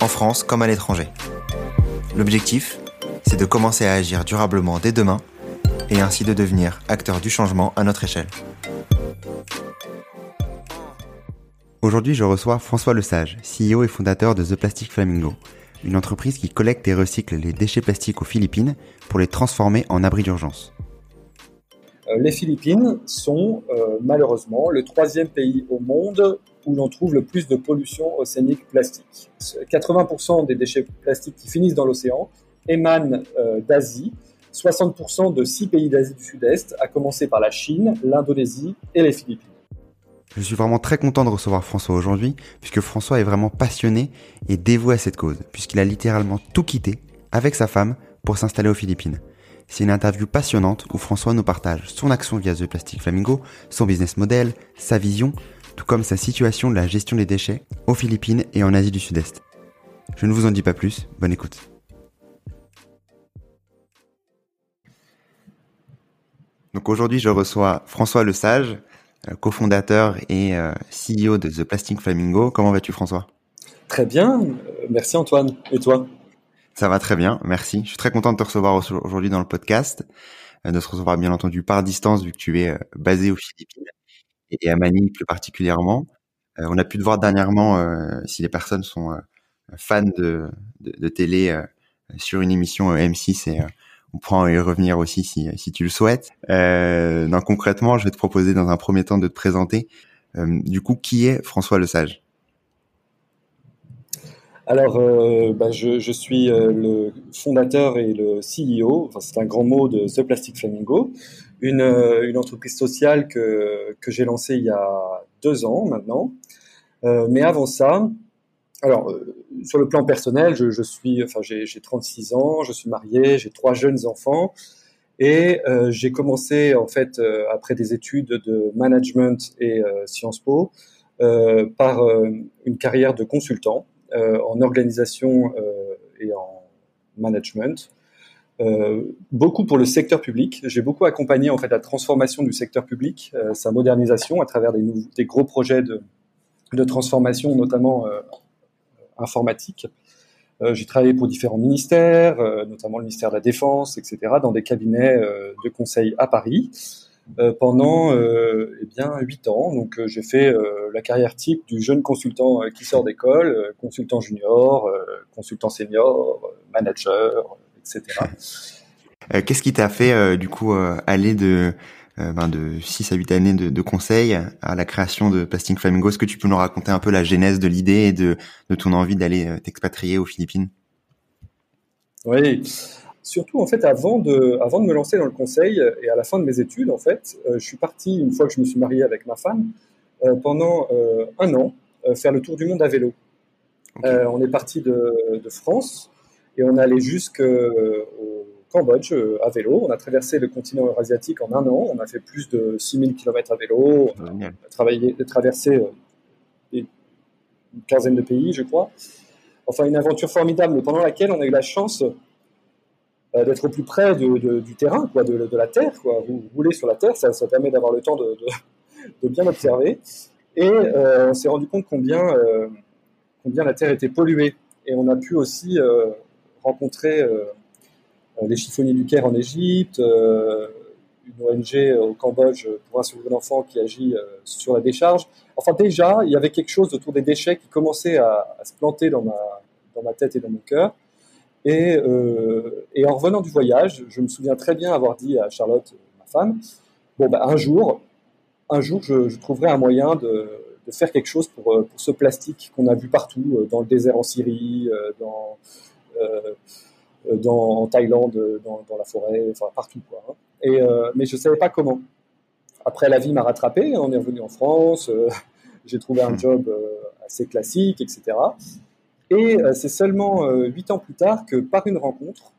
en France comme à l'étranger. L'objectif, c'est de commencer à agir durablement dès demain et ainsi de devenir acteur du changement à notre échelle. Aujourd'hui, je reçois François Lesage, CEO et fondateur de The Plastic Flamingo, une entreprise qui collecte et recycle les déchets plastiques aux Philippines pour les transformer en abris d'urgence. Euh, les Philippines sont euh, malheureusement le troisième pays au monde où l'on trouve le plus de pollution océanique plastique. 80% des déchets plastiques qui finissent dans l'océan émanent euh, d'Asie, 60% de six pays d'Asie du Sud-Est, à commencer par la Chine, l'Indonésie et les Philippines. Je suis vraiment très content de recevoir François aujourd'hui, puisque François est vraiment passionné et dévoué à cette cause, puisqu'il a littéralement tout quitté, avec sa femme, pour s'installer aux Philippines. C'est une interview passionnante où François nous partage son action via The Plastic Flamingo, son business model, sa vision, tout comme sa situation de la gestion des déchets aux Philippines et en Asie du Sud-Est. Je ne vous en dis pas plus, bonne écoute. Donc aujourd'hui, je reçois François Lesage, euh, cofondateur et euh, CEO de The Plastic Flamingo. Comment vas-tu François? Très bien, euh, merci Antoine. Et toi? Ça va très bien, merci. Je suis très content de te recevoir aujourd'hui dans le podcast, de se recevoir bien entendu par distance vu que tu es basé aux Philippines et à Manille plus particulièrement. on a pu te voir dernièrement, si les personnes sont fans de, télé, sur une émission M6 et on pourra y revenir aussi si, tu le souhaites. Euh, donc concrètement, je vais te proposer dans un premier temps de te présenter. Euh, du coup, qui est François Lesage? Alors, euh, bah, je, je, suis euh, le fondateur et le CEO, enfin, c'est un grand mot de The Plastic Flamingo, une, euh, une entreprise sociale que, que j'ai lancée il y a deux ans maintenant. Euh, mais avant ça, alors, sur le plan personnel, je, suis, enfin, j'ai 36 ans, je suis marié, j'ai trois jeunes enfants, et j'ai commencé en fait après des études de management et Sciences Po par une carrière de consultant en organisation et en management. beaucoup pour le secteur public. J'ai beaucoup accompagné en fait la transformation du secteur public, sa modernisation à travers des, des gros projets de, transformation, notamment informatique. Euh, j'ai travaillé pour différents ministères, euh, notamment le ministère de la Défense, etc., dans des cabinets euh, de conseil à Paris pendant eh bien huit ans. Donc j'ai fait la carrière type du jeune consultant qui sort d'école, consultant junior, consultant senior, manager, etc. Qu'est-ce qui t'a fait du coup aller de euh, ben de 6 à 8 années de, de conseils à la création de Plastic Flamingo? Est-ce que tu peux nous raconter un peu la genèse de l'idée et de, de ton envie d'aller euh, t'expatrier aux Philippines? Oui, surtout en fait avant de, avant de me lancer dans le conseil et à la fin de mes études, en fait, euh, je suis parti une fois que je me suis marié avec ma femme pendant un an faire le tour du monde à vélo. on est parti de, de, France et on allait jusqu'au Cambodge euh, à vélo. On a traversé le continent eurasiatique en un an. On a fait plus de 6000 km à vélo. On a travaillé, traversé euh, une quinzaine de pays, je crois. Enfin, une aventure formidable pendant laquelle on a eu la chance euh, d'être au plus près du terrain, de, la terre. Quoi. Vous roulez sur la terre, ça, permet d'avoir le temps de, bien observer. Et on s'est rendu compte combien, combien la terre était polluée. Et on a pu aussi rencontrer euh, les chiffonniers du Caire en Égypte, euh, une ONG au Cambodge pour un souverain d'enfants qui agit euh, sur la décharge. Enfin, déjà, il y avait quelque chose autour des déchets qui commençait à, se planter dans ma tête et dans mon cœur. Et, et, en revenant du voyage, je me souviens très bien avoir dit à Charlotte, ma femme, bon, bah, un jour, un jour, je, trouverai un moyen de, de, faire quelque chose pour, pour ce plastique qu'on a vu partout, dans le désert en Syrie, dans, euh, dans, en Thaïlande, dans, dans, la forêt, enfin partout. Quoi, hein. Et, euh, mais je ne savais pas comment. Après, la vie m'a rattrapé, on est revenu en France, euh, j'ai trouvé un hmm. job assez classique, etc. Et c'est seulement huit ans plus tard que par une rencontre,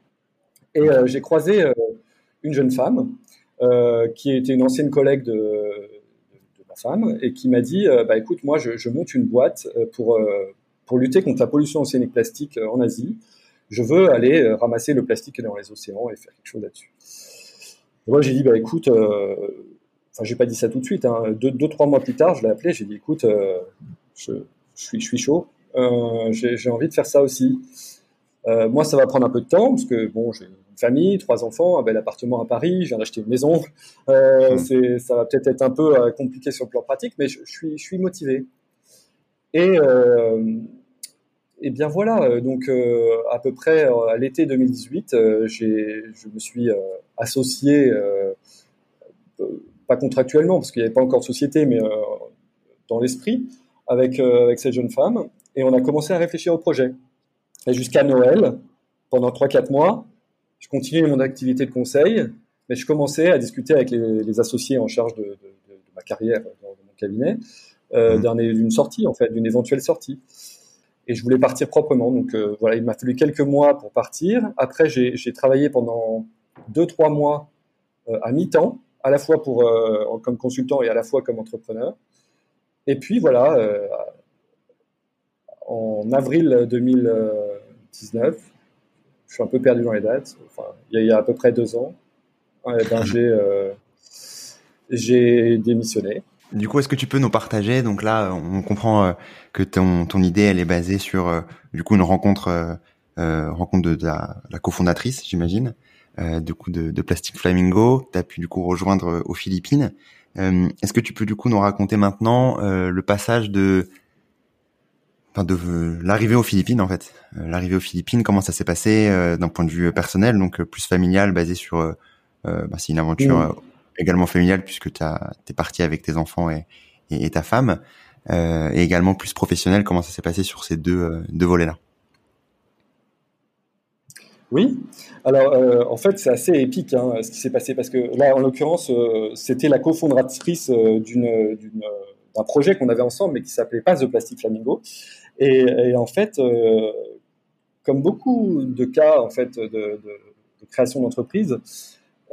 et j'ai croisé une jeune femme qui était une ancienne collègue de, ma femme et qui m'a dit bah écoute moi je, monte une boîte pour pour lutter contre la pollution océanique plastique en Asie je veux aller euh, ramasser le plastique dans les océans et faire quelque chose là-dessus. Moi, j'ai dit, bah écoute, euh, enfin, j'ai pas dit ça tout de suite. Hein. Deux, deux, trois mois plus tard, je l'ai appelé. J'ai dit, écoute, euh, je suis chaud. Euh, j'ai envie de faire ça aussi. Euh, moi, ça va prendre un peu de temps parce que bon, j'ai une famille, trois enfants, un bel appartement à Paris, je viens d'acheter une maison. Euh, mmh. ça va peut-être être un peu compliqué sur le plan pratique, mais je, je suis, je suis motivé. Et et bien voilà, donc euh, à peu près euh, à l'été 2018, j'ai, je me suis associé, pas contractuellement parce qu'il n'y avait pas encore de société, mais dans l'esprit, avec, avec cette jeune femme, et on a commencé à réfléchir au projet. Et jusqu'à Noël, pendant 3-4 mois, je continuais mon activité de conseil, mais je commençais à discuter avec les, les associés en charge de, de, de, ma carrière dans, mon cabinet, euh, mmh. d'une sortie, en fait, d'une éventuelle sortie et je voulais partir proprement. Donc euh, voilà, il m'a fallu quelques mois pour partir. Après, j'ai travaillé pendant deux trois mois euh, à mi-temps, à la fois pour comme consultant et à la fois comme entrepreneur. Et puis voilà, en avril 2019, je suis un peu perdu dans les dates. Enfin, il y a, à peu près deux ans, ben, j'ai démissionné. Du coup, est-ce que tu peux nous partager Donc là, on comprend euh, que ton, ton idée, elle est basée sur euh, du coup une rencontre, euh, rencontre de, la, cofondatrice, j'imagine, du coup de, de Plastic Flamingo. Tu as pu du coup rejoindre aux Philippines. est-ce que tu peux du coup nous raconter maintenant le passage de Enfin, de l'arrivée aux Philippines en fait, l'arrivée aux Philippines, comment ça s'est passé d'un point de vue personnel, donc plus familial, basé sur, bah, c'est une aventure mmh également familiale puisque tu es parti avec tes enfants et, et, ta femme, euh, et également plus professionnel, comment ça s'est passé sur ces deux, euh, deux volets-là? Oui, alors euh, en fait c'est assez épique hein, ce qui s'est passé parce que là en l'occurrence euh, c'était la cofondatrice euh, d'une, d'un projet qu'on avait ensemble mais qui s'appelait pas The Plastic Flamingo et, et en fait comme beaucoup de cas en fait de, de, de création d'entreprise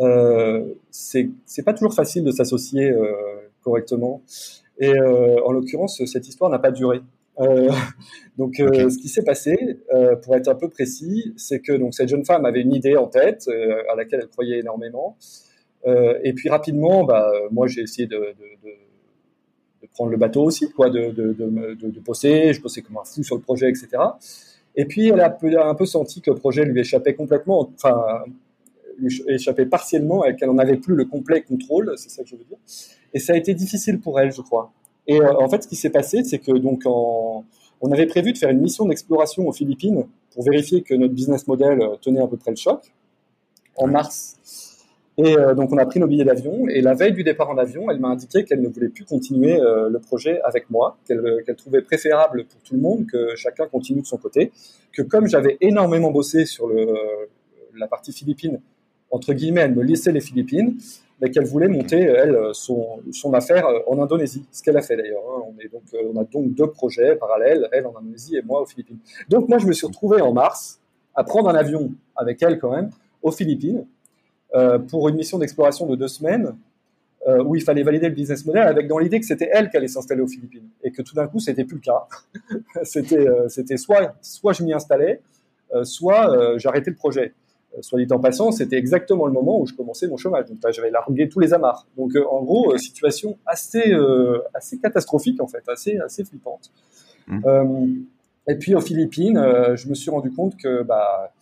euh, c'est pas toujours facile de s'associer euh, correctement. Et euh, en l'occurrence, cette histoire n'a pas duré. Euh, donc, euh, ce qui s'est passé, euh, pour être un peu précis, c'est que donc cette jeune femme avait une idée en tête à laquelle elle croyait énormément. et puis rapidement, bah, moi, j'ai essayé de, prendre le bateau aussi, quoi, de, de, de, bosser. Je bossais comme un fou sur le projet, etc. Et puis, elle a un peu senti que le projet lui échappait complètement. Enfin, lui échappait partiellement et qu'elle n'en avait plus le complet contrôle, c'est ça que je veux dire. Et ça a été difficile pour elle, je crois. Et euh, en fait, ce qui s'est passé, c'est que donc en, on avait prévu de faire une mission d'exploration aux Philippines pour vérifier que notre business model euh, tenait à peu près le choc en mars. Et euh, donc on a pris nos billets d'avion et la veille du départ en avion, elle m'a indiqué qu'elle ne voulait plus continuer le projet avec moi, qu'elle trouvait préférable pour tout le monde que chacun continue de son côté, que comme j'avais énormément bossé sur la partie philippine entre guillemets, elle me laissait les Philippines, mais qu'elle voulait monter, elle, son, affaire euh, en Indonésie. Ce qu'elle a fait d'ailleurs. Hein. On, euh, a donc deux projets parallèles, elle en Indonésie et moi aux Philippines. Donc moi, je me suis retrouvé en mars à prendre un avion avec elle quand même aux Philippines euh, pour une mission d'exploration de deux semaines euh, où il fallait valider le business model avec dans l'idée que c'était elle qui allait s'installer aux Philippines et que tout d'un coup, c'était plus le cas. c'était, c'était soit, soit je m'y installais, soit j'arrêtais le projet. Euh, soit dit en passant, c'était exactement le moment où je commençais mon chômage. Donc j'avais largué tous les amarres. Donc euh, en gros, euh, situation assez assez catastrophique en fait, assez assez flippante. Mmh. et puis aux Philippines, je me suis rendu compte que bah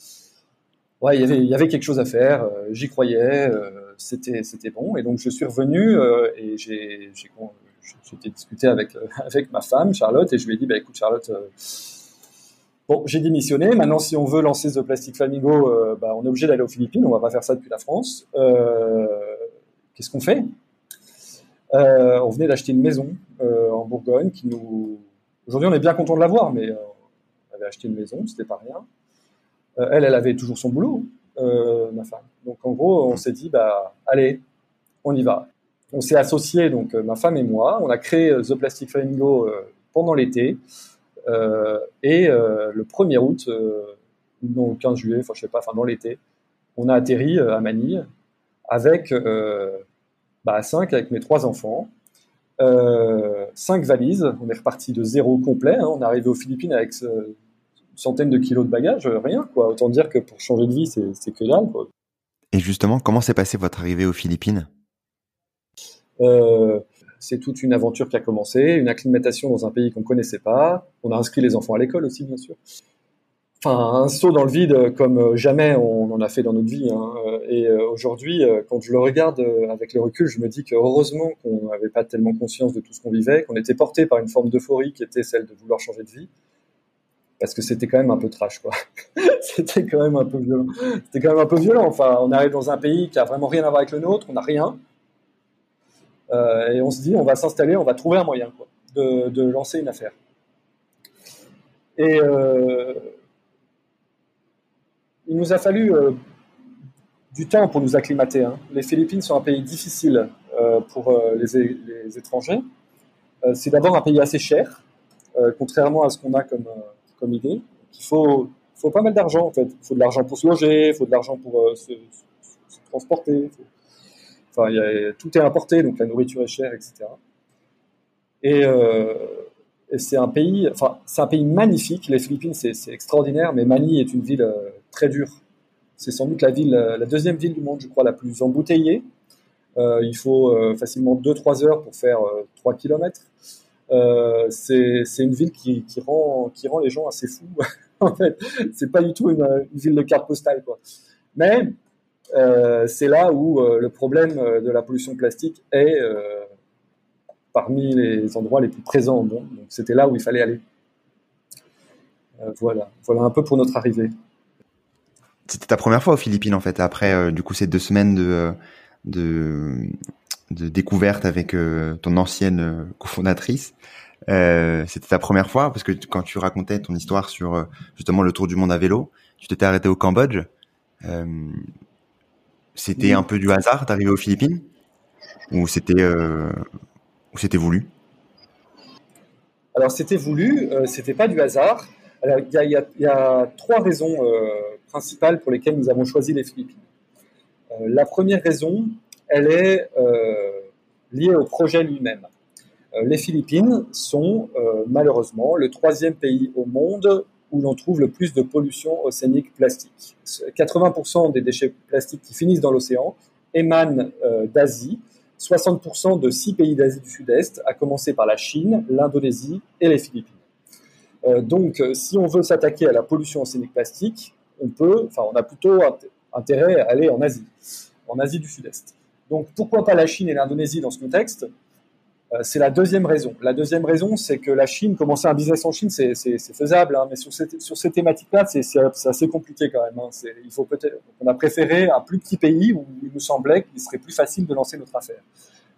ouais, il y avait quelque chose à faire. J'y croyais, c'était c'était bon. Et donc je suis revenu et j'ai discuté avec avec ma femme Charlotte et je lui ai dit bah écoute Charlotte Bon, j'ai démissionné. Maintenant, si on veut lancer The Plastic Flamingo, euh, bah, on est obligé d'aller aux Philippines. On va pas faire ça depuis la France. Euh, Qu'est-ce qu'on fait? Euh, On venait d'acheter une maison euh, en Bourgogne qui nous. Aujourd'hui, on est bien content de l'avoir, mais euh, on avait acheté une maison, c'était pas rien. Elle, elle avait toujours son boulot, ma femme. Donc, en gros, on s'est dit, bah, allez, on y va. On s'est associés, donc ma femme et moi. On a créé The Plastic Flamingo pendant l'été. et le 1er août, non, le 15 juillet, enfin je sais pas, enfin dans l'été, on a atterri à Manille avec bah, 5 avec mes trois enfants. Euh, cinq valises, on est reparti de zéro complet. Hein. on est arrivé aux Philippines avec centaine de kilos de bagages, rien quoi. Autant dire que pour changer de vie, c'est que dalle. Quoi. Et justement, comment s'est passée votre arrivée aux Philippines? Euh, C'est toute une aventure qui a commencé, une acclimatation dans un pays qu'on connaissait pas. On a inscrit les enfants à l'école aussi, bien sûr enfin un saut dans le vide comme jamais on en a fait dans notre vie. Hein. Et euh, aujourd'hui, euh, quand je le regarde euh, avec le recul, je me dis que heureusement qu'on n'avait pas tellement conscience de tout ce qu'on vivait, qu'on était porté par une forme d'euphorie qui était celle de vouloir changer de vie, parce que c'était quand même un peu trash, quoi. c'était quand même un peu violent. C'était quand même un peu violent. Enfin, on arrive dans un pays qui a vraiment rien à voir avec le nôtre, on n'a rien, et on se dit, on va s'installer, on va trouver un moyen, quoi, de, lancer une affaire. Et il nous a fallu euh, du temps pour nous acclimater. Hein. Les Philippines sont un pays difficile euh, pour euh, les, étrangers. c'est d'abord un pays assez cher, contrairement à ce qu'on a comme, comme idée. Il faut, faut pas mal d'argent en fait. Il faut de l'argent pour se loger, il faut de l'argent pour se, transporter. Enfin, tout est importé, donc la nourriture est chère, etc. Et, et c'est un pays, enfin, c'est un pays magnifique. Les Philippines, c'est extraordinaire, mais Manille est une ville très dur. C'est sans doute la ville, la deuxième ville du monde, je crois, la plus embouteillée. Euh, il faut euh, facilement 2-3 heures pour faire 3 euh, km. C'est une ville qui, rend, les gens assez fous. en fait, c'est pas du tout une, ville de carte postale. Mais c'est là où le problème de la pollution plastique est parmi les endroits les plus présents. Donc c'était là où il fallait aller. voilà, voilà un peu pour notre arrivée. C'était ta première fois aux Philippines en fait, après euh, du coup ces deux semaines euh, de, de découverte avec euh, ton ancienne cofondatrice. C'était ta première fois parce que quand tu racontais ton histoire sur justement le tour du monde à vélo, tu t'étais arrêté au Cambodge. c'était un peu du hasard d'arriver aux Philippines? Ou c'était ou c'était voulu? Alors c'était voulu, c'était pas du hasard. Alors il y a, y a, trois raisons principales pour lesquelles nous avons choisi les Philippines. Euh, la première raison, elle est euh, liée au projet lui-même. Euh, les Philippines sont malheureusement le troisième pays au monde où l'on trouve le plus de pollution océanique plastique. 80% des déchets plastiques qui finissent dans l'océan émanent d'Asie, 60% de six pays d'Asie du Sud-Est, à commencer par la Chine, l'Indonésie et les Philippines. donc, si on veut s'attaquer à la pollution océanique plastique, on peut, enfin, on a plutôt intérêt à aller en Asie, en Asie du Sud-Est. Donc, pourquoi pas la Chine et l'Indonésie dans ce contexte? Euh, C'est la deuxième raison. La deuxième raison, c'est que la Chine, commencer un business en Chine, c'est faisable, hein, mais sur, ces thématiques-là, c'est assez compliqué quand même. Hein. Il faut peut-être, on a préféré un plus petit pays où il nous semblait qu'il serait plus facile de lancer notre affaire.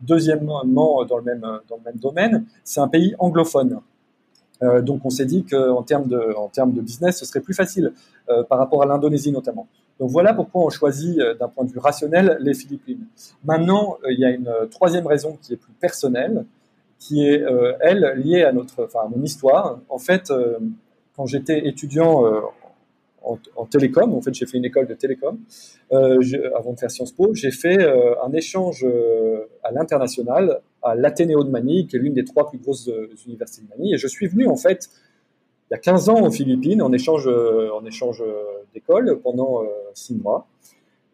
Deuxièmement, dans le même, dans le même domaine, c'est un pays anglophone. Euh, donc on s'est dit qu'en termes de, en termes de business, ce serait plus facile euh, par rapport à l'Indonésie notamment. Donc voilà pourquoi on choisit euh, d'un point de vue rationnel les Philippines. Maintenant, il y a une troisième raison qui est plus personnelle, qui est elle liée à notre, enfin à mon histoire. En fait, quand j'étais étudiant en, télécom. En fait, j'ai fait une école de télécom euh, avant de faire Sciences Po. J'ai fait euh, un échange euh, à l'international à l'Athénéo de Manille, qui est l'une des trois plus grosses universités de Manille. Et je suis venu en fait il y a 15 ans aux Philippines en échange en échange d'école pendant six mois.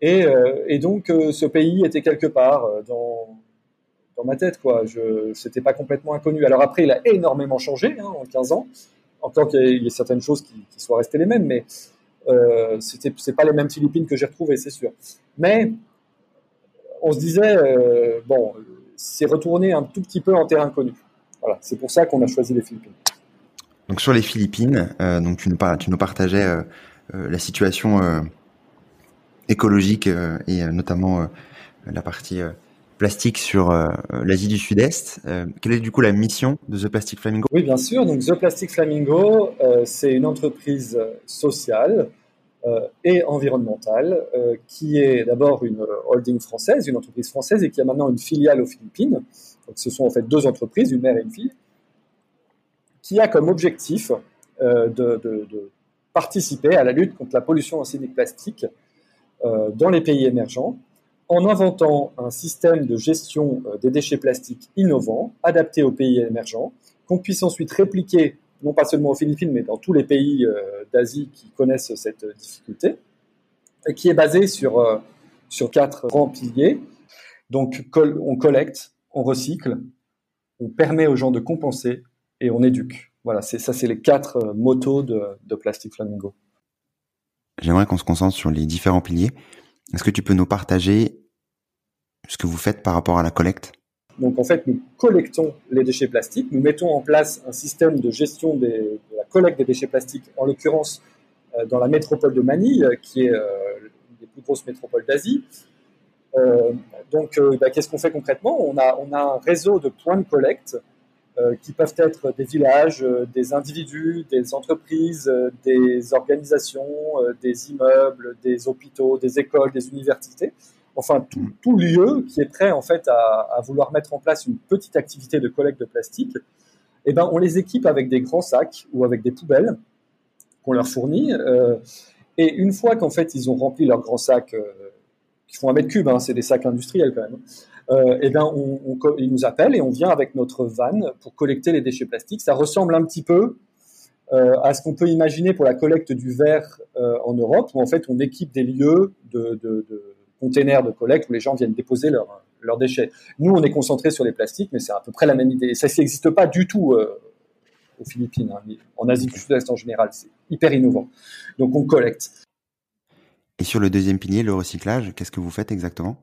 Et, donc ce pays était quelque part dans ma tête quoi. Je c'était pas complètement inconnu. Alors après, il a énormément changé hein, en 15 ans encore qu'il y ait certaines choses qui, soient restées les mêmes, mais euh, c'était c'est pas les mêmes Philippines que j'ai retrouvées, c'est sûr. Mais on se disait euh, bon, c'est retourner un tout petit peu en terrain connu. Voilà, c'est pour ça qu'on a choisi les Philippines. Donc sur les Philippines, euh, donc tu nous, nous partageais euh, euh, la situation écologique et notamment la partie plastique sur l'Asie du Sud-Est. Quelle est du coup la mission de The Plastic Flamingo? Oui, bien sûr. Donc The Plastic Flamingo, c'est une entreprise sociale et environnementale qui est d'abord une holding française, une entreprise française et qui a maintenant une filiale aux Philippines. Donc ce sont en fait deux entreprises, une mère et une fille, qui a comme objectif de, de, participer à la lutte contre la pollution arsenique plastique dans les pays émergents en inventant un système de gestion des déchets plastiques innovant, adapté aux pays émergents, qu'on puisse ensuite répliquer, non pas seulement aux Philippines, mais dans tous les pays d'Asie qui connaissent cette difficulté, et qui est basé sur, sur quatre grands piliers. Donc, on collecte, on recycle, on permet aux gens de compenser et on éduque. Voilà, c'est ça, c'est les quatre euh, motos de, de Plastic Flamingo. J'aimerais qu'on se concentre sur les différents piliers. Est-ce que tu peux nous partager ce que vous faites par rapport à la collecte? Donc en fait, nous collectons les déchets plastiques, nous mettons en place un système de gestion de la collecte des déchets plastiques, en l'occurrence euh, dans la métropole de Manille, qui est euh, une des plus grosses métropoles d'Asie. Euh, donc, euh, bah, qu'est-ce qu'on fait concrètement? On a, on a un réseau de points de collecte euh, qui peuvent être des villages, des individus, des entreprises, des organisations, des immeubles, des hôpitaux, des écoles, des universités. Enfin, tout, lieu qui est prêt en fait à, vouloir mettre en place une petite activité de collecte de plastique. Eh ben, on les équipe avec des grands sacs ou avec des poubelles qu'on leur fournit. et une fois qu'en fait ils ont rempli leur grand sac qui font un mètre cube, hein, c'est des sacs industriels quand même. Euh, eh bien, ils nous appellent et on vient avec notre van pour collecter les déchets plastiques. Ça ressemble un petit peu euh, à ce qu'on peut imaginer pour la collecte du verre euh, en Europe, où en fait on équipe des lieux de, de, de, containers de collecte où les gens viennent déposer leurs déchets. Nous, on est concentré sur les plastiques, mais c'est à peu près la même idée. ça n'existe pas du tout euh, aux Philippines, hein, en Asie du Sud-Est en général. C'est hyper innovant. Donc on collecte. Et sur le deuxième pilier, le recyclage, qu'est-ce que vous faites exactement?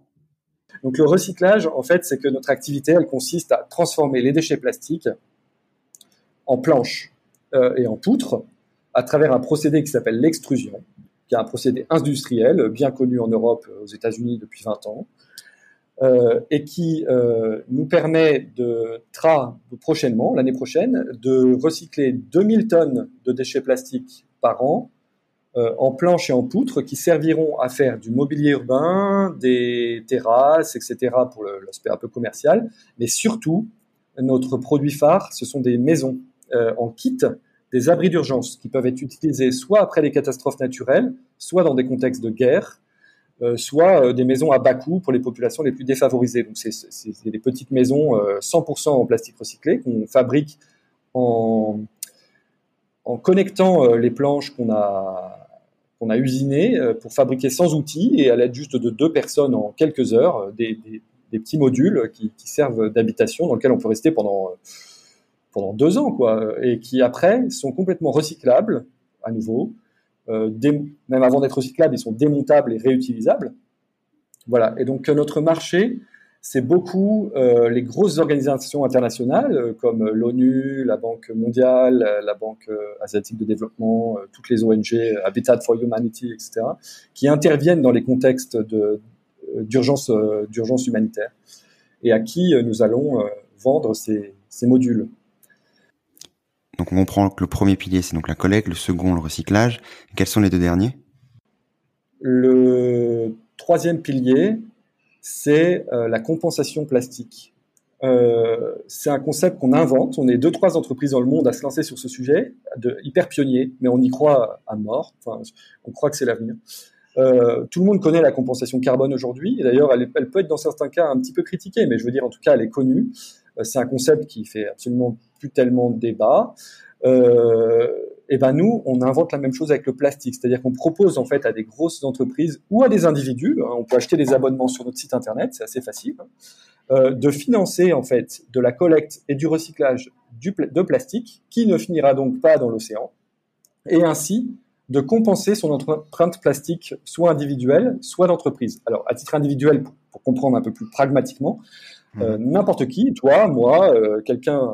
Donc le recyclage, en fait, c'est que notre activité, elle consiste à transformer les déchets plastiques en planches euh, et en poutres à travers un procédé qui s'appelle l'extrusion, qui est un procédé industriel bien connu en Europe, aux États-Unis depuis 20 ans, euh, et qui euh, nous permet de, prochainement, l'année prochaine, de recycler 2000 tonnes de déchets plastiques par an euh, en planches et en poutres qui serviront à faire du mobilier urbain, des terrasses, etc. pour l'aspect un peu commercial. Mais surtout, notre produit phare, ce sont des maisons euh, en kit, des abris d'urgence qui peuvent être utilisés soit après les catastrophes naturelles, soit dans des contextes de guerre, euh, soit des maisons à bas coût pour les populations les plus défavorisées. Donc c'est des petites maisons 100% en plastique recyclé qu'on fabrique en connectant les planches qu'on a qu'on a usiné euh, pour fabriquer sans outils et à l'aide juste de deux personnes en quelques heures, euh, des, petits modules qui, servent d'habitation dans lesquels on peut rester pendant, euh, pendant deux ans, quoi, et qui après sont complètement recyclables à nouveau. même avant d'être recyclables, ils sont démontables et réutilisables. Voilà. Et donc notre marché, c'est beaucoup euh, les grosses organisations internationales euh, comme l'ONU, la Banque mondiale, la Banque euh, asiatique de développement, toutes les ONG, Habitat for Humanity, etc., qui interviennent dans les contextes d'urgence d'urgence humanitaire et à qui nous allons vendre ces, ces modules. Donc on comprend que le premier pilier c'est donc la collecte, le second le recyclage. Quels sont les deux derniers? Le troisième pilier, c'est euh, la compensation plastique. Euh, c'est un concept qu'on invente. On est deux, trois entreprises dans le monde à se lancer sur ce sujet, de, hyper pionnier, mais on y croit à mort. Enfin, on croit que c'est l'avenir. Euh, tout le monde connaît la compensation carbone aujourd'hui. D'ailleurs, elle, peut être dans certains cas un petit peu critiquée, mais je veux dire, en tout cas, elle est connue. C'est un concept qui fait absolument plus tellement de débat. Et ben nous, on invente la même chose avec le plastique, c'est-à-dire qu'on propose en fait à des grosses entreprises ou à des individus, hein, on peut acheter des abonnements sur notre site internet, c'est assez facile, hein, euh, de financer en fait de la collecte et du recyclage du, de plastique qui ne finira donc pas dans l'océan, et ainsi de compenser son empreinte plastique soit individuelle, soit d'entreprise. Alors à titre individuel, pour, comprendre un peu plus pragmatiquement, euh, mmh. n'importe qui, toi, moi, euh, quelqu'un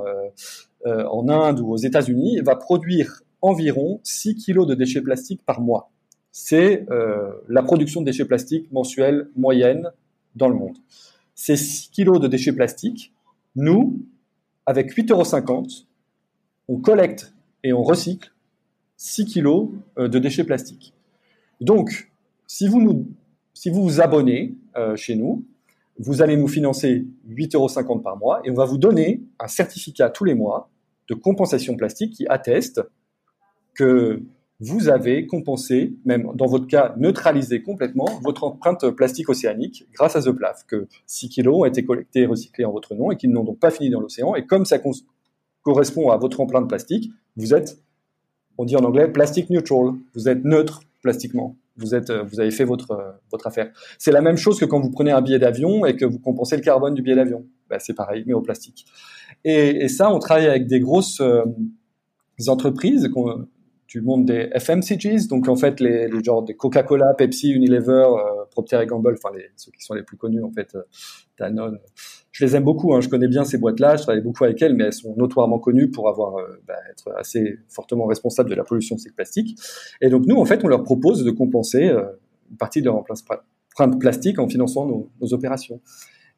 en Inde ou aux États-Unis, va produire environ 6 kilos de déchets plastiques par mois. C'est euh, la production de déchets plastiques mensuelle moyenne dans le monde. Ces 6 kilos de déchets plastiques, nous, avec 8,50 euros, on collecte et on recycle 6 kilos euh, de déchets plastiques. Donc, si vous vous, abonnez euh, chez nous, vous allez nous financer 8,50 euros par mois et on va vous donner un certificat tous les mois de compensation plastique qui attestent que vous avez compensé, même dans votre cas neutralisé complètement, votre empreinte plastique océanique grâce à The Plaf, que 6 kilos ont été collectés et recyclés en votre nom et qu'ils n'ont donc pas fini dans l'océan. Et comme ça correspond à votre empreinte plastique, vous êtes, on dit en anglais, plastic neutral. Vous êtes neutre plastiquement. Vous, êtes, vous avez fait votre, votre affaire. C'est la même chose que quand vous prenez un billet d'avion et que vous compensez le carbone du billet d'avion. Ben, c'est pareil, mais au plastique. Et, ça, on travaille avec des grosses euh, entreprises du monde des FMCGs, donc en fait les, les genres des Coca-Cola, Pepsi, Unilever, euh, Procter Gamble, enfin les, ceux qui sont les plus connus en fait, euh, Danone. Je les aime beaucoup, hein, je connais bien ces boîtes-là, je travaille beaucoup avec elles, mais elles sont notoirement connues pour avoir euh, bah, être assez fortement responsables de la pollution de ces plastiques. Et donc nous, en fait, on leur propose de compenser euh, une partie de leur empreinte plastique en finançant nos, nos, opérations.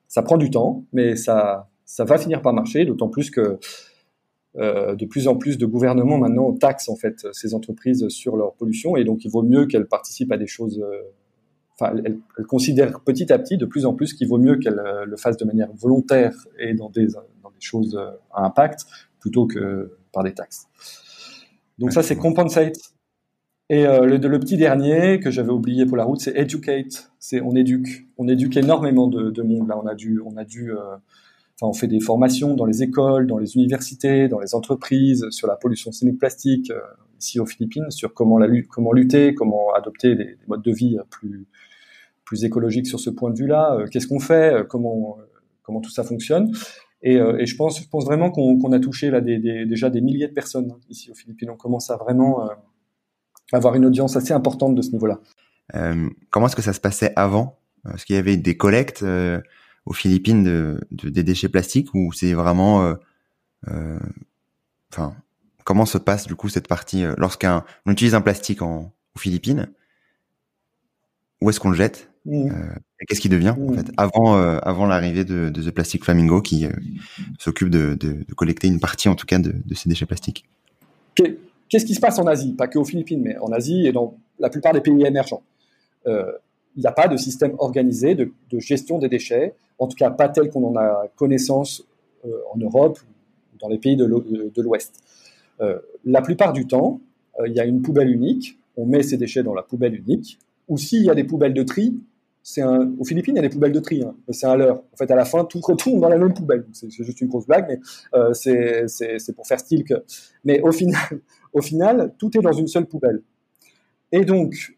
Ça prend du temps, mais ça, ça va finir par marcher, d'autant plus que euh, de plus en plus de gouvernements maintenant taxent en fait ces entreprises sur leur pollution et donc il vaut mieux qu'elles participent à des choses. Euh, enfin, elles, considèrent petit à petit de plus en plus qu'il vaut mieux qu'elles euh, le fassent de manière volontaire et dans des, dans des choses à impact plutôt que par des taxes. Donc ça c'est compensate. Et le, le, petit dernier que j'avais oublié pour la route, c'est educate. C'est on éduque, on éduque énormément de, de monde. Là, on a dû, on a dû On fait des formations dans les écoles, dans les universités, dans les entreprises sur la pollution chimique plastique euh, ici aux Philippines, sur comment, comment lutter, comment adopter des, modes de vie plus, plus écologiques sur ce point de vue-là. Euh, qu'est-ce qu'on fait euh, Comment comment tout ça fonctionne et, je pense, je pense vraiment qu'on a touché là des, déjà des milliers de personnes hein, ici aux Philippines. On commence à vraiment avoir une audience assez importante de ce niveau-là. Euh, comment est-ce que ça se passait avant? Est-ce qu'il y avait des collectes aux Philippines de, de, des déchets plastiques ou c'est vraiment, euh, euh, enfin, comment se passe du coup cette partie euh, lorsqu'on utilise un plastique en, aux Philippines Où est-ce qu'on le jette mmh. Qu'est-ce qui devient en mmh. fait avant avant l'arrivée de, de, The Plastic Flamingo qui s'occupe de, de, collecter une partie en tout cas de, de ces déchets plastiques? Qu'est-ce qui se passe en Asie? Pas que aux Philippines, mais en Asie et dans la plupart des pays émergents. Euh, il n'y a pas de système organisé de, gestion des déchets, en tout cas pas tel qu'on en a connaissance euh, en Europe ou dans les pays de l'Ouest. Euh, la plupart du temps, euh, il y a une poubelle unique, on met ces déchets dans la poubelle unique, ou s'il y a des poubelles de tri, aux Philippines, il y a des poubelles de tri, hein, mais c'est un leurre. En fait, à la fin, tout retourne dans la même poubelle. C'est juste une grosse blague, mais c'est pour faire style que. Mais au final, au final, tout est dans une seule poubelle. Et donc,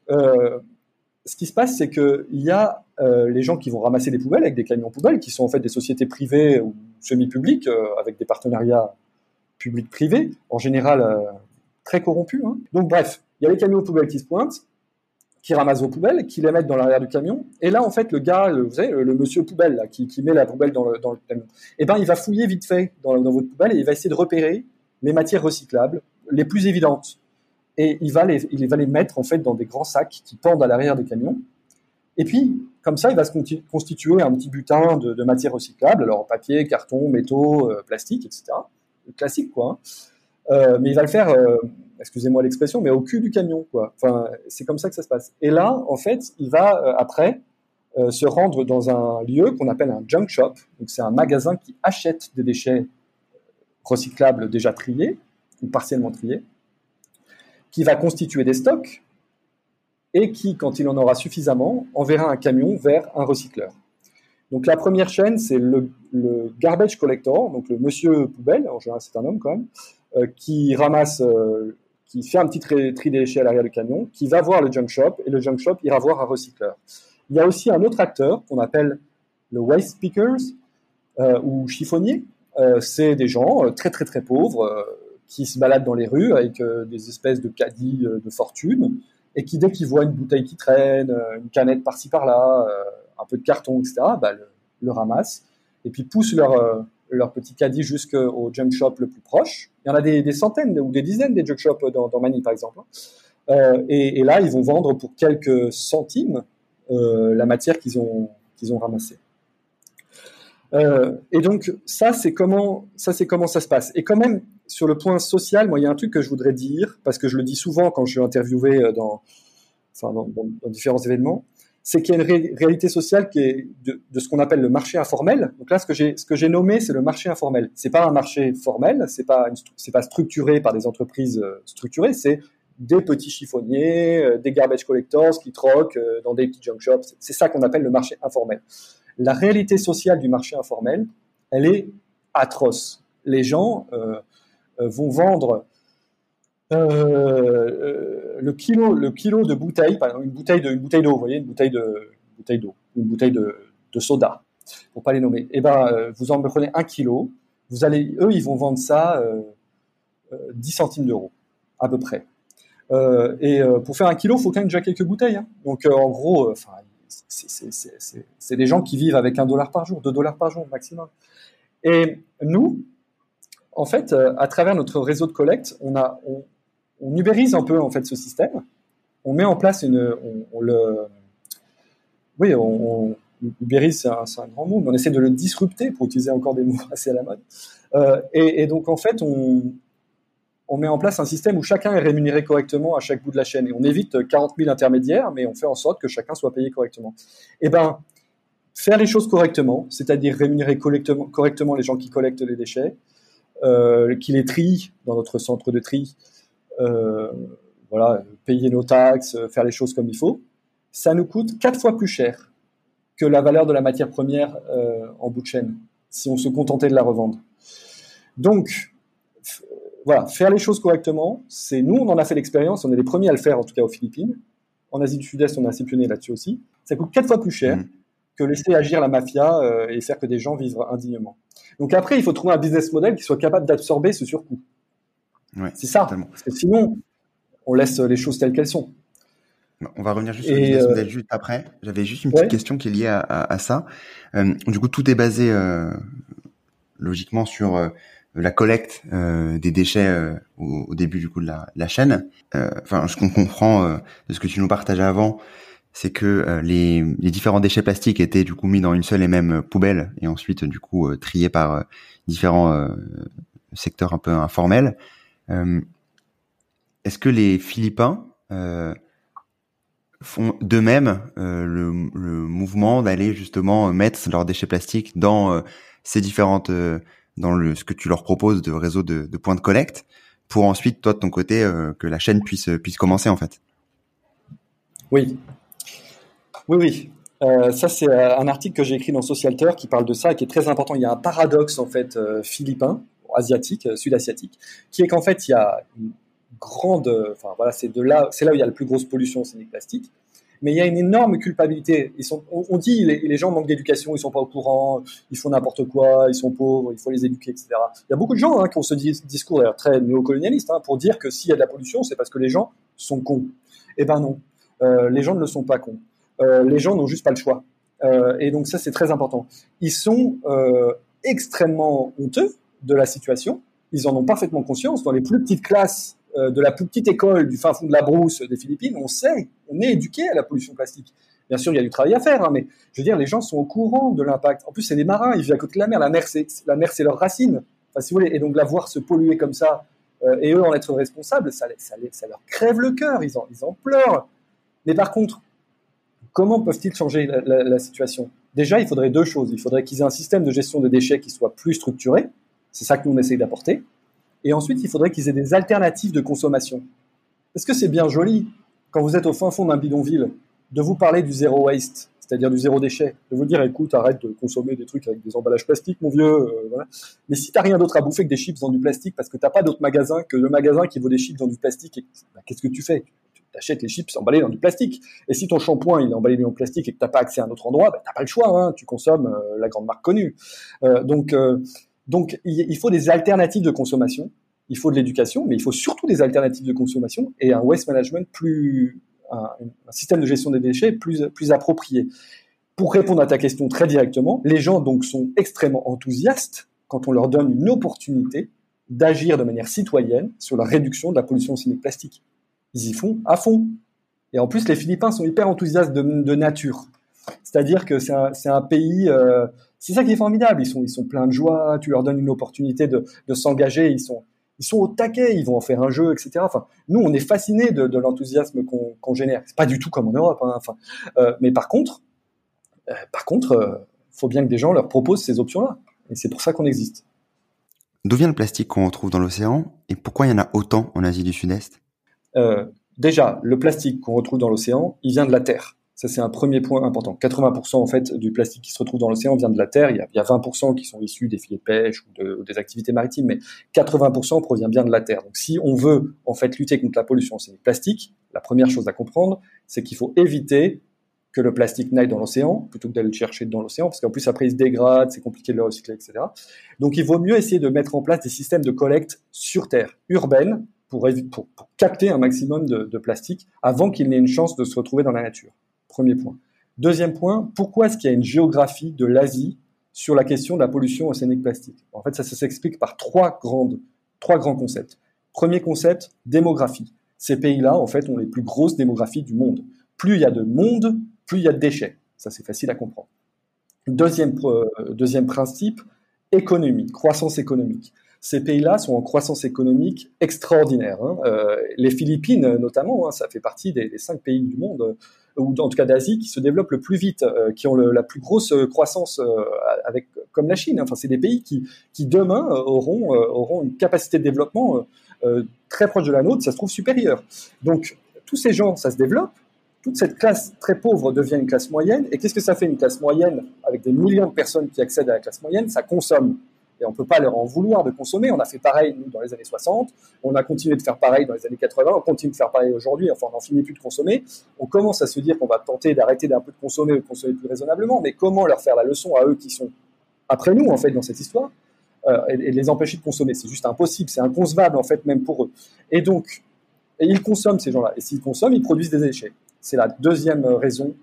ce qui se passe, c'est qu'il y a euh, les gens qui vont ramasser des poubelles avec des camions poubelles, qui sont en fait des sociétés privées ou semi-publiques, euh, avec des partenariats publics-privés, en général euh, très corrompus. Hein. Donc bref, il y a les camions poubelles qui se pointent, qui ramassent vos poubelles, qui les mettent dans l'arrière du camion, et là en fait le gars, vous savez, le, monsieur poubelle qui, met la poubelle dans le, camion, eh ben il va fouiller vite fait dans votre poubelle et il va essayer de repérer les matières recyclables les plus évidentes et il va les, il va les mettre en fait dans des grands sacs qui pendent à l'arrière des camions. Et puis, comme ça, il va se constituer un petit butin de, matières recyclables, alors papier, carton, métaux, euh, plastique, etc. Classique, quoi. Hein. Euh, mais il va le faire, euh, excusez-moi l'expression, mais au cul du camion, quoi. Enfin, c'est comme ça que ça se passe. Et là, en fait, il va après se rendre dans un lieu qu'on appelle un junk shop. Donc, c'est un magasin qui achète des déchets recyclables déjà triés ou partiellement triés qui va constituer des stocks et qui, quand il en aura suffisamment, enverra un camion vers un recycleur. Donc la première chaîne, c'est le, garbage collector, donc le monsieur poubelle, en général c'est un homme quand même, euh, qui ramasse, euh, qui fait un petit tri, tri, des déchets à l'arrière du camion, qui va voir le junk shop, et le junk shop ira voir un recycleur. Il y a aussi un autre acteur qu'on appelle le waste pickers euh, ou chiffonnier. c'est des gens très très très pauvres, qui se baladent dans les rues avec euh, des espèces de caddies euh, de fortune et qui, dès qu'ils voient une bouteille qui traîne, euh, une canette par-ci par-là, un peu de carton, etc., bah, le, ramassent et puis poussent leur, leur petit caddie jusqu'au junk shop le plus proche. Il y en a des, des centaines ou des dizaines des junk shops dans, dans Manille, par exemple. Euh, et, et, là, ils vont vendre pour quelques centimes euh, la matière qu'ils ont, qu'ils ont ramassée. Euh, et donc ça, c'est comment ça, c'est comment ça se passe. Et quand même, sur le point social, moi, il y a un truc que je voudrais dire parce que je le dis souvent quand je suis interviewé euh, dans, enfin, dans, différents événements, c'est qu'il y a une réalité sociale qui est de, ce qu'on appelle le marché informel. Donc là, ce que j'ai ce nommé, c'est le marché informel. C'est pas un marché formel, c'est pas c'est pas structuré par des entreprises euh, structurées, c'est des petits chiffonniers, des garbage collectors qui troquent dans des petits junk shops. C'est ça qu'on appelle le marché informel. La réalité sociale du marché informel, elle est atroce. Les gens vont vendre euh, le kilo, de bouteille, une bouteille d'eau, vous voyez, une bouteille de, bouteille d'eau, une bouteille de, soda, pour pas les nommer. Et eh ben, euh, vous en prenez un kilo, vous allez, eux, ils vont vendre ça euh, 10 euh, centimes d'euros, à peu près. Euh, et pour faire un kilo, il faut quand même déjà quelques bouteilles. Hein. Donc, en gros, c'est des gens qui vivent avec un dollar par jour, deux dollars par jour maximum. Et nous, en fait, à travers notre réseau de collecte, on a, on, on ubérise un peu en fait ce système. On met en place une, on, le, oui, on, ubérise, c'est un, grand mot, mais on essaie de le disrupter pour utiliser encore des mots assez à la mode. Euh, et, donc en fait, on, on met en place un système où chacun est rémunéré correctement à chaque bout de la chaîne. Et on évite 40 000 intermédiaires, mais on fait en sorte que chacun soit payé correctement. Eh ben, faire les choses correctement, c'est-à-dire rémunérer correctement, les gens qui collectent les déchets, euh, qui les trient dans notre centre de tri, euh, voilà, payer nos taxes, faire les choses comme il faut, ça nous coûte quatre fois plus cher que la valeur de la matière première euh, en bout de chaîne, si on se contentait de la revendre. Donc, voilà, faire les choses correctement, c'est nous, on en a fait l'expérience, on est les premiers à le faire, en tout cas aux Philippines. En Asie du Sud-Est, on a pionnier là-dessus aussi. Ça coûte quatre fois plus cher mmh. que laisser agir la mafia euh, et faire que des gens vivent indignement. Donc après, il faut trouver un business model qui soit capable d'absorber ce surcoût c'est ça. Parce que sinon, on laisse les choses telles qu'elles sont. On va revenir juste sur le business model juste après. J'avais juste une petite question qui est liée à, ça. Euh, du coup, tout est basé euh, logiquement sur euh, la collecte des déchets au, début du coup de la, chaîne. Enfin, ce qu'on comprend de ce que tu nous partageais avant, c'est que les, les, différents déchets plastiques étaient du coup mis dans une seule et même poubelle et ensuite du coup triés par différents secteurs un peu informels. Euh, est-ce que les Philippins euh, font de même euh, le, mouvement d'aller justement mettre leurs déchets plastiques dans ces différentes dans le ce que tu leur proposes de réseau de, points de collecte pour ensuite toi de ton côté que la chaîne puisse puisse commencer en fait. Oui, oui, oui. ça c'est un article que j'ai écrit dans Socialter qui parle de ça et qui est très important. Il y a un paradoxe en fait philippin asiatique, euh, sud-asiatique, qui est qu'en fait, il y a une grande, enfin voilà, c'est de là, c'est là où il y a la plus grosse pollution c'est plastique. Mais il y a une énorme culpabilité. Ils sont, on, dit les, les gens manquent d'éducation, ils sont pas au courant, ils font n'importe quoi, ils sont pauvres, il faut les éduquer, etc. Il y a beaucoup de gens hein, qui ont ce discours très néocolonialiste hein, pour dire que s'il y a de la pollution, c'est parce que les gens sont cons. Eh ben non, euh, les gens ne le sont pas cons. Euh, les gens n'ont juste pas le choix. Euh, et donc ça, c'est très important. Ils sont extrêmement honteux de la situation. Ils en ont parfaitement conscience. Dans les plus petites classes de la plus petite école du fin fond de la brousse des Philippines, on sait, on est éduqué à la pollution plastique. Bien sûr, il y a du travail à faire, hein, mais je veux dire, les gens sont au courant de l'impact. En plus, c'est des marins, ils vivent à côté de la mer. La mer, c'est la mer, c'est leur racine. Enfin, si vous voulez, et donc la voir se polluer comme ça euh, et eux en être responsables, ça, ça, ça leur crève le cœur. Ils en, ils en pleurent. Mais par contre, comment peuvent-ils changer la, la situation? Déjà, il faudrait deux choses. Il faudrait qu'ils aient un système de gestion des déchets qui soit plus structuré, c'est ça que nous on essaye d'apporter. Et ensuite, il faudrait qu'ils aient des alternatives de consommation. Est-ce que c'est bien joli, quand vous êtes au fin fond d'un bidonville, de vous parler du zéro waste, c'est-à-dire du zéro déchet, de vous dire, écoute, arrête de consommer des trucs avec des emballages plastiques, mon vieux. Euh, Mais si tu n'as rien d'autre à bouffer que des chips dans du plastique, parce que tu n'as pas d'autre magasin que le magasin qui vaut des chips dans du plastique, bah, qu'est-ce que tu fais? Tu achètes les chips emballés dans du plastique. Et si ton shampoing est emballé dans du plastique et que tu n'as pas accès à un autre endroit, bah, tu n'as pas le choix, hein, tu consommes euh, la grande marque connue. Euh, donc, donc, il faut des alternatives de consommation, il faut de l'éducation, mais il faut surtout des alternatives de consommation et un waste management plus, un, système de gestion des déchets plus, approprié. Pour répondre à ta question très directement, les gens donc sont extrêmement enthousiastes quand on leur donne une opportunité d'agir de manière citoyenne sur la réduction de la pollution chimique plastique. Ils y font à fond. Et en plus, les Philippins sont hyper enthousiastes de, de nature. C'est-à-dire que c'est un, un, pays, euh, c'est ça qui est formidable. Ils sont, ils sont pleins de joie. Tu leur donnes une opportunité de, de s'engager. Ils sont, ils sont au taquet, ils vont en faire un jeu, etc. Enfin, nous, on est fascinés de, de l'enthousiasme qu'on qu'on génère. C'est pas du tout comme en Europe. Hein, enfin, euh, mais par contre, euh, par contre, euh, faut bien que des gens leur proposent ces options-là. Et c'est pour ça qu'on existe. D'où vient le plastique qu'on retrouve dans l'océan et pourquoi il y en a autant en Asie du Sud-Est? Euh, Déjà, le plastique qu'on retrouve dans l'océan, il vient de la Terre. Ça, c'est un premier point important. 80% en fait du plastique qui se retrouve dans l'océan vient de la Terre. Il y, a, il y a 20% qui sont issus des filets de pêche ou, de, ou, des activités maritimes, mais 80% provient bien de la Terre. Donc, si on veut en fait lutter contre la pollution océanique plastique, la première chose à comprendre, c'est qu'il faut éviter que le plastique n'aille dans l'océan plutôt que d'aller le chercher dans l'océan, parce qu'en plus après il se dégrade, c'est compliqué de le recycler, etc. Donc il vaut mieux essayer de mettre en place des systèmes de collecte sur Terre, urbaines, pour, capter un maximum de plastique avant qu'il n'ait une chance de se retrouver dans la nature. Premier point. Deuxième point, pourquoi est-ce qu'il y a une géographie de l'Asie sur la question de la pollution océanique plastique? En fait, ça, s'explique par trois, grandes, trois grands concepts. Premier concept, démographie. Ces pays-là, en fait, ont les plus grosses démographies du monde. Plus il y a de monde, plus il y a de déchets. Ça, c'est facile à comprendre. Deuxième, euh, deuxième principe, économie, croissance économique. Ces pays-là sont en croissance économique extraordinaire. Hein. Euh, les Philippines, notamment, hein, ça fait partie des, cinq pays du monde, euh, ou en tout cas d'Asie, qui se développent le plus vite, euh, qui ont la plus grosse croissance avec, comme la Chine. Enfin, c'est des pays qui, qui demain auront, auront une capacité de développement très proche de la nôtre, ça se trouve supérieure. Donc, tous ces gens, ça se développe toute cette classe très pauvre devient une classe moyenne. Et qu'est-ce que ça fait une classe moyenne avec des millions de personnes qui accèdent à la classe moyenne? Ça consomme. Et on ne peut pas leur en vouloir de consommer. On a fait pareil, nous, dans les années 60. On a continué de faire pareil dans les années 80. On continue de faire pareil aujourd'hui. Enfin, on n'en finit plus de consommer. On commence à se dire qu'on va tenter d'arrêter d'un peu de consommer ou de consommer plus raisonnablement. Mais comment leur faire la leçon à eux qui sont après nous, en fait, dans cette histoire euh, et, les empêcher de consommer? C'est juste impossible. C'est inconcevable, en fait, même pour eux. Et donc, et ils consomment, ces gens-là. Et s'ils consomment, ils produisent des déchets. C'est la deuxième raison.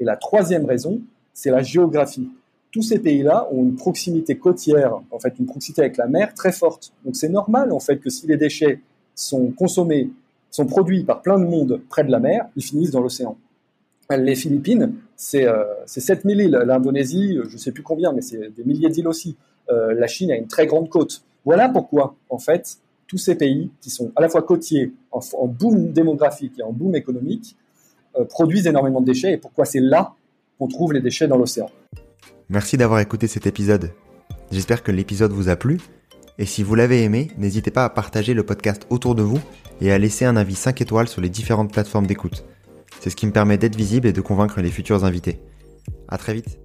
Et la troisième raison, c'est la géographie. Tous ces pays-là ont une proximité côtière, en fait, une proximité avec la mer très forte. Donc c'est normal, en fait, que si les déchets sont consommés, sont produits par plein de monde près de la mer, ils finissent dans l'océan. Les Philippines, c'est euh, 7000 îles. L'Indonésie, je ne sais plus combien, mais c'est des milliers d'îles aussi. Euh, la Chine a une très grande côte. Voilà pourquoi, en fait, tous ces pays qui sont à la fois côtiers, en, en boom démographique et en boom économique, euh, produisent énormément de déchets et pourquoi c'est là qu'on trouve les déchets dans l'océan. Merci d'avoir écouté cet épisode. J'espère que l'épisode vous a plu. Et si vous l'avez aimé, n'hésitez pas à partager le podcast autour de vous et à laisser un avis 5 étoiles sur les différentes plateformes d'écoute. C'est ce qui me permet d'être visible et de convaincre les futurs invités. À très vite.